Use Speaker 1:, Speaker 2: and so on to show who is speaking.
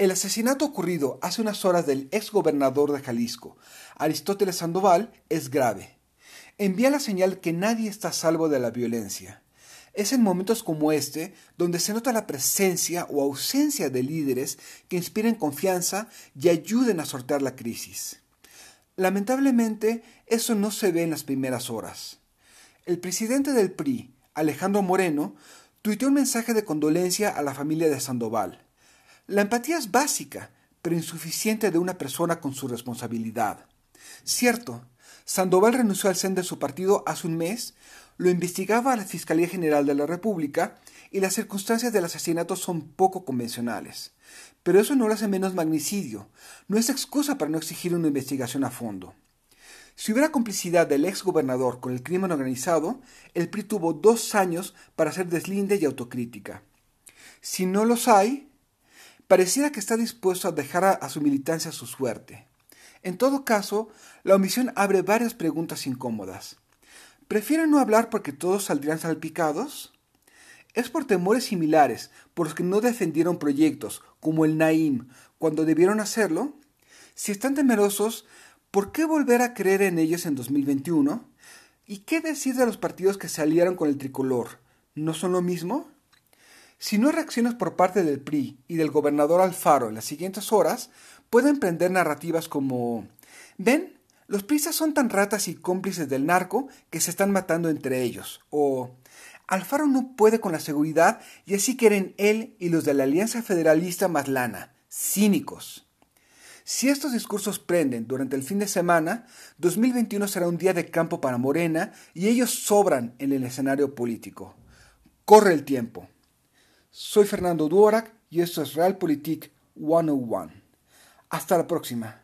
Speaker 1: El asesinato ocurrido hace unas horas del ex gobernador de Jalisco, Aristóteles Sandoval, es grave. Envía la señal que nadie está a salvo de la violencia. Es en momentos como este donde se nota la presencia o ausencia de líderes que inspiren confianza y ayuden a sortear la crisis. Lamentablemente, eso no se ve en las primeras horas. El presidente del PRI, Alejandro Moreno, tuiteó un mensaje de condolencia a la familia de Sandoval. La empatía es básica, pero insuficiente de una persona con su responsabilidad. Cierto, Sandoval renunció al CEN de su partido hace un mes, lo investigaba la Fiscalía General de la República y las circunstancias del asesinato son poco convencionales. Pero eso no lo hace menos magnicidio, no es excusa para no exigir una investigación a fondo. Si hubiera complicidad del ex gobernador con el crimen organizado, el PRI tuvo dos años para hacer deslinde y autocrítica. Si no los hay, pareciera que está dispuesto a dejar a, su militancia su suerte. En todo caso, la omisión abre varias preguntas incómodas. ¿Prefiere no hablar porque todos saldrían salpicados? ¿Es por temores similares por los que no defendieron proyectos como el Naim cuando debieron hacerlo? Si están temerosos, ¿por qué volver a creer en ellos en 2021? ¿Y qué decir de los partidos que se aliaron con el tricolor? ¿No son lo mismo? Si no hay reacciones por parte del PRI y del gobernador Alfaro en las siguientes horas, pueden prender narrativas como ¿Ven? Los prisas son tan ratas y cómplices del narco que se están matando entre ellos. O Alfaro no puede con la seguridad y así quieren él y los de la Alianza Federalista más lana. Cínicos. Si estos discursos prenden durante el fin de semana, 2021 será un día de campo para Morena y ellos sobran en el escenario político. Corre el tiempo. Soy Fernando Duorak y esto es Realpolitik 101. Hasta la próxima.